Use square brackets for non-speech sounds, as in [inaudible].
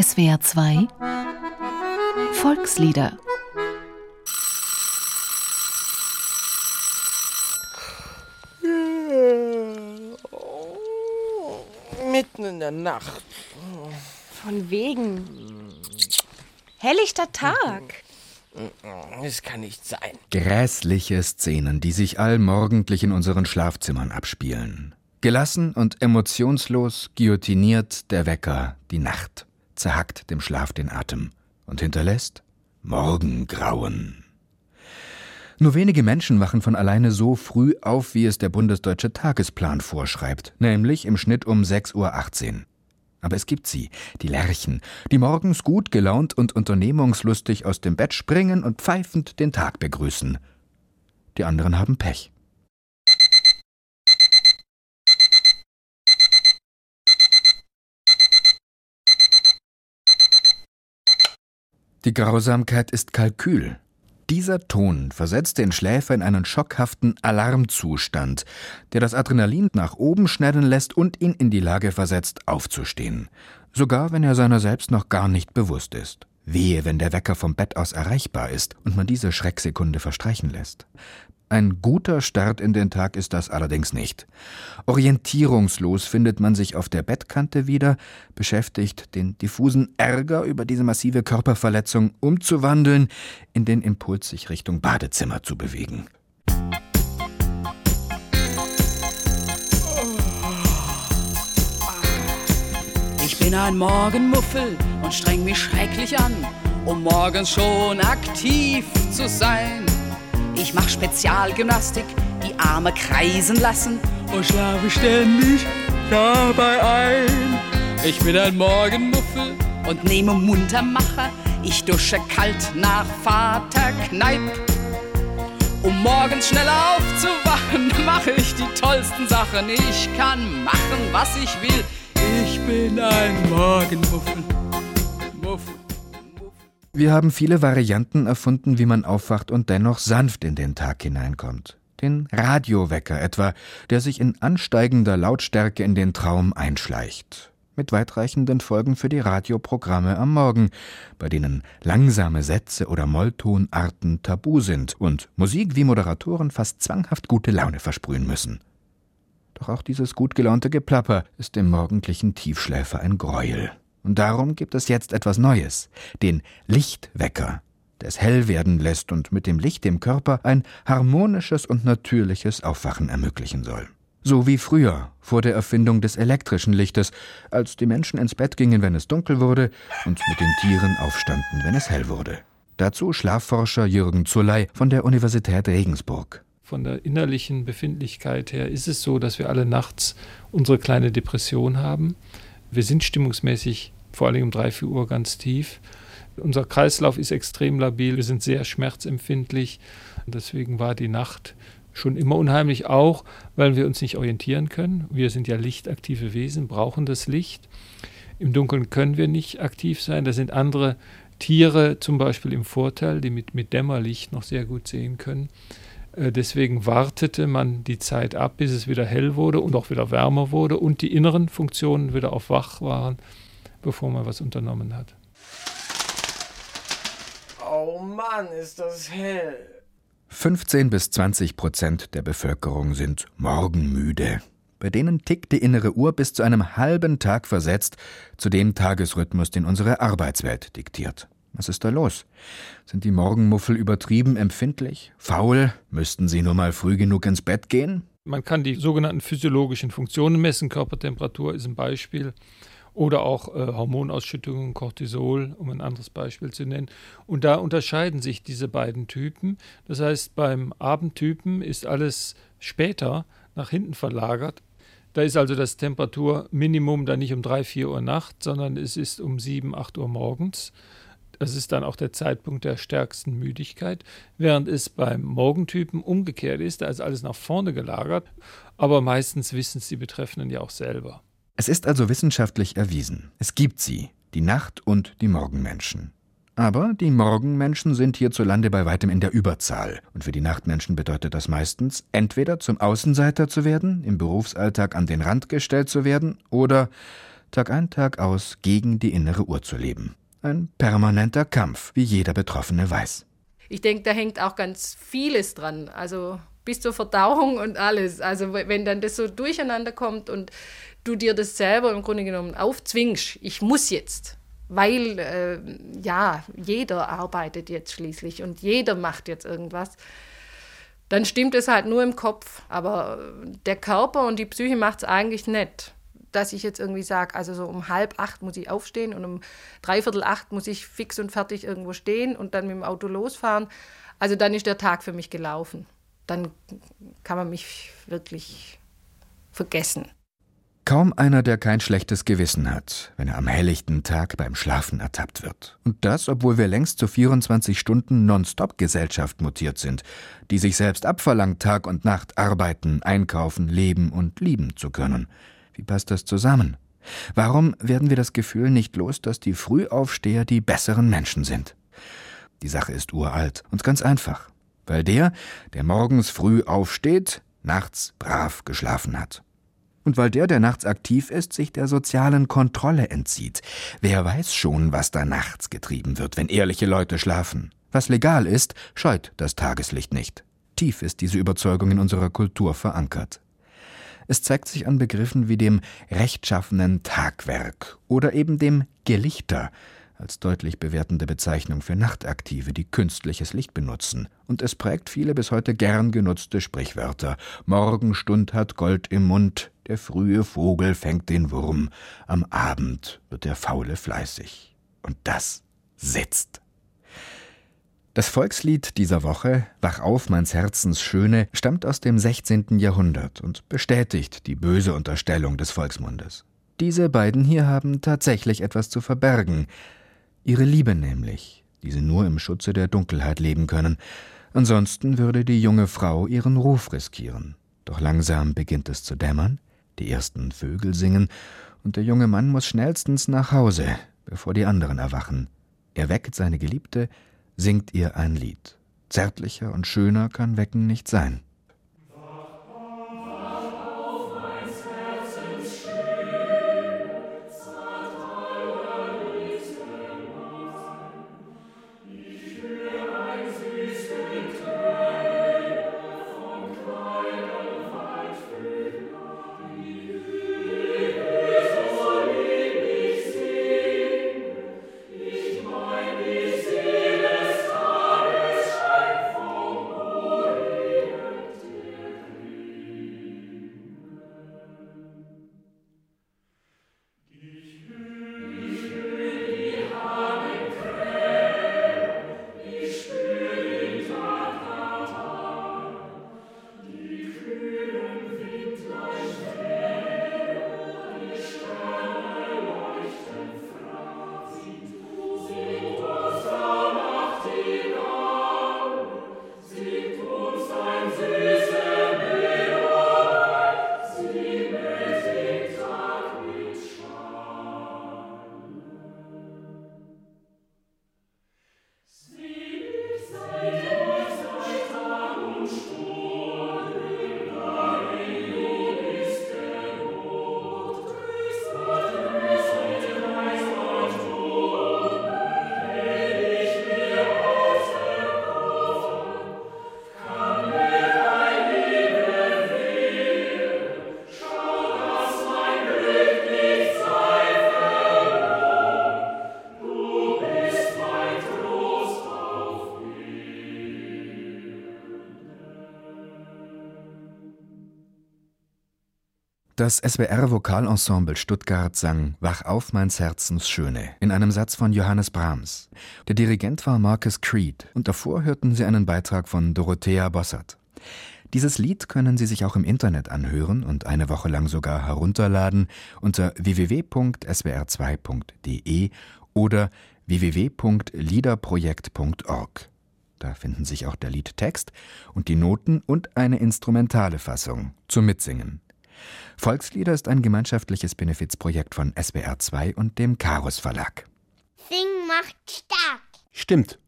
SWR 2 Volkslieder Mitten in der Nacht. Von wegen. Helllichter Tag. Es kann nicht sein. Grässliche Szenen, die sich allmorgendlich in unseren Schlafzimmern abspielen. Gelassen und emotionslos guillotiniert der Wecker die Nacht, zerhackt dem Schlaf den Atem und hinterlässt Morgengrauen. Nur wenige Menschen wachen von alleine so früh auf, wie es der bundesdeutsche Tagesplan vorschreibt, nämlich im Schnitt um 6.18 Uhr. Aber es gibt sie, die Lerchen, die morgens gut gelaunt und unternehmungslustig aus dem Bett springen und pfeifend den Tag begrüßen. Die anderen haben Pech. Die Grausamkeit ist Kalkül. Dieser Ton versetzt den Schläfer in einen schockhaften Alarmzustand, der das Adrenalin nach oben schnellen lässt und ihn in die Lage versetzt, aufzustehen, sogar wenn er seiner selbst noch gar nicht bewusst ist. Wehe, wenn der Wecker vom Bett aus erreichbar ist und man diese Schrecksekunde verstreichen lässt. Ein guter Start in den Tag ist das allerdings nicht. Orientierungslos findet man sich auf der Bettkante wieder, beschäftigt, den diffusen Ärger über diese massive Körperverletzung umzuwandeln, in den Impuls, sich Richtung Badezimmer zu bewegen. Ich bin ein Morgenmuffel und streng mich schrecklich an, um morgens schon aktiv zu sein. Ich mach Spezialgymnastik, die Arme kreisen lassen und schlafe ständig dabei ein. Ich bin ein Morgenmuffel und nehme Muntermacher. Ich dusche kalt nach Vater Kneip. Um morgens schnell aufzuwachen, [laughs] mache ich die tollsten Sachen. Ich kann machen, was ich will. Ich bin ein Morgenmuffel. Muffel. Wir haben viele Varianten erfunden, wie man aufwacht und dennoch sanft in den Tag hineinkommt. Den Radiowecker etwa, der sich in ansteigender Lautstärke in den Traum einschleicht. Mit weitreichenden Folgen für die Radioprogramme am Morgen, bei denen langsame Sätze oder Molltonarten tabu sind und Musik wie Moderatoren fast zwanghaft gute Laune versprühen müssen. Doch auch dieses gut gelaunte Geplapper ist dem morgendlichen Tiefschläfer ein Greuel. Und darum gibt es jetzt etwas Neues, den Lichtwecker, der es hell werden lässt und mit dem Licht im Körper ein harmonisches und natürliches Aufwachen ermöglichen soll. So wie früher, vor der Erfindung des elektrischen Lichtes, als die Menschen ins Bett gingen, wenn es dunkel wurde, und mit den Tieren aufstanden, wenn es hell wurde. Dazu Schlafforscher Jürgen Zulley von der Universität Regensburg. Von der innerlichen Befindlichkeit her ist es so, dass wir alle nachts unsere kleine Depression haben. Wir sind stimmungsmäßig vor allem um 3, 4 Uhr ganz tief. Unser Kreislauf ist extrem labil, wir sind sehr schmerzempfindlich. Deswegen war die Nacht schon immer unheimlich, auch weil wir uns nicht orientieren können. Wir sind ja lichtaktive Wesen, brauchen das Licht. Im Dunkeln können wir nicht aktiv sein. Da sind andere Tiere zum Beispiel im Vorteil, die mit, mit Dämmerlicht noch sehr gut sehen können. Äh, deswegen wartete man die Zeit ab, bis es wieder hell wurde und auch wieder wärmer wurde und die inneren Funktionen wieder auf wach waren bevor man was unternommen hat. Oh Mann, ist das hell. 15 bis 20 Prozent der Bevölkerung sind morgenmüde. Bei denen tickt die innere Uhr bis zu einem halben Tag versetzt zu dem Tagesrhythmus, den unsere Arbeitswelt diktiert. Was ist da los? Sind die Morgenmuffel übertrieben empfindlich? Faul? Müssten sie nur mal früh genug ins Bett gehen? Man kann die sogenannten physiologischen Funktionen messen. Körpertemperatur ist ein Beispiel oder auch äh, Hormonausschüttungen, Cortisol, um ein anderes Beispiel zu nennen. Und da unterscheiden sich diese beiden Typen. Das heißt, beim Abendtypen ist alles später nach hinten verlagert. Da ist also das Temperaturminimum dann nicht um 3, 4 Uhr Nacht, sondern es ist um 7, 8 Uhr morgens. Das ist dann auch der Zeitpunkt der stärksten Müdigkeit, während es beim Morgentypen umgekehrt ist, da ist alles nach vorne gelagert, aber meistens wissen es die Betreffenden ja auch selber. Es ist also wissenschaftlich erwiesen. Es gibt sie, die Nacht- und die Morgenmenschen. Aber die Morgenmenschen sind hierzulande bei weitem in der Überzahl. Und für die Nachtmenschen bedeutet das meistens, entweder zum Außenseiter zu werden, im Berufsalltag an den Rand gestellt zu werden, oder Tag ein, Tag aus gegen die innere Uhr zu leben. Ein permanenter Kampf, wie jeder Betroffene weiß. Ich denke, da hängt auch ganz vieles dran. Also bis zur Verdauung und alles. Also wenn dann das so durcheinander kommt und du dir das selber im Grunde genommen aufzwingst, ich muss jetzt, weil äh, ja, jeder arbeitet jetzt schließlich und jeder macht jetzt irgendwas, dann stimmt es halt nur im Kopf. Aber der Körper und die Psyche macht es eigentlich nicht dass ich jetzt irgendwie sage, also so um halb acht muss ich aufstehen und um dreiviertel acht muss ich fix und fertig irgendwo stehen und dann mit dem Auto losfahren. Also dann ist der Tag für mich gelaufen. Dann kann man mich wirklich vergessen. Kaum einer, der kein schlechtes Gewissen hat, wenn er am helllichten Tag beim Schlafen ertappt wird. Und das, obwohl wir längst zur 24 Stunden Non-Stop-Gesellschaft mutiert sind, die sich selbst abverlangt, Tag und Nacht arbeiten, einkaufen, leben und lieben zu können. Wie passt das zusammen? Warum werden wir das Gefühl nicht los, dass die Frühaufsteher die besseren Menschen sind? Die Sache ist uralt und ganz einfach. Weil der, der morgens früh aufsteht, nachts brav geschlafen hat. Und weil der, der nachts aktiv ist, sich der sozialen Kontrolle entzieht. Wer weiß schon, was da nachts getrieben wird, wenn ehrliche Leute schlafen. Was legal ist, scheut das Tageslicht nicht. Tief ist diese Überzeugung in unserer Kultur verankert. Es zeigt sich an Begriffen wie dem rechtschaffenen Tagwerk oder eben dem Gelichter als deutlich bewertende Bezeichnung für Nachtaktive, die künstliches Licht benutzen. Und es prägt viele bis heute gern genutzte Sprichwörter. Morgenstund hat Gold im Mund, der frühe Vogel fängt den Wurm, am Abend wird der Faule fleißig. Und das sitzt. Das Volkslied dieser Woche, Wach auf, meins Herzens Schöne, stammt aus dem 16. Jahrhundert und bestätigt die böse Unterstellung des Volksmundes. Diese beiden hier haben tatsächlich etwas zu verbergen. Ihre Liebe nämlich, die sie nur im Schutze der Dunkelheit leben können. Ansonsten würde die junge Frau ihren Ruf riskieren. Doch langsam beginnt es zu dämmern, die ersten Vögel singen, und der junge Mann muss schnellstens nach Hause, bevor die anderen erwachen. Er weckt seine Geliebte, singt ihr ein Lied. Zärtlicher und schöner kann Wecken nicht sein. Das SWR Vokalensemble Stuttgart sang Wach auf, meins Herzens Schöne in einem Satz von Johannes Brahms. Der Dirigent war Marcus Creed und davor hörten Sie einen Beitrag von Dorothea Bossert. Dieses Lied können Sie sich auch im Internet anhören und eine Woche lang sogar herunterladen unter www.swr2.de oder www.liederprojekt.org. Da finden sich auch der Liedtext und die Noten und eine instrumentale Fassung zum Mitsingen. Volkslieder ist ein gemeinschaftliches Benefizprojekt von SBR2 und dem Karus Verlag. Sing macht stark. Stimmt.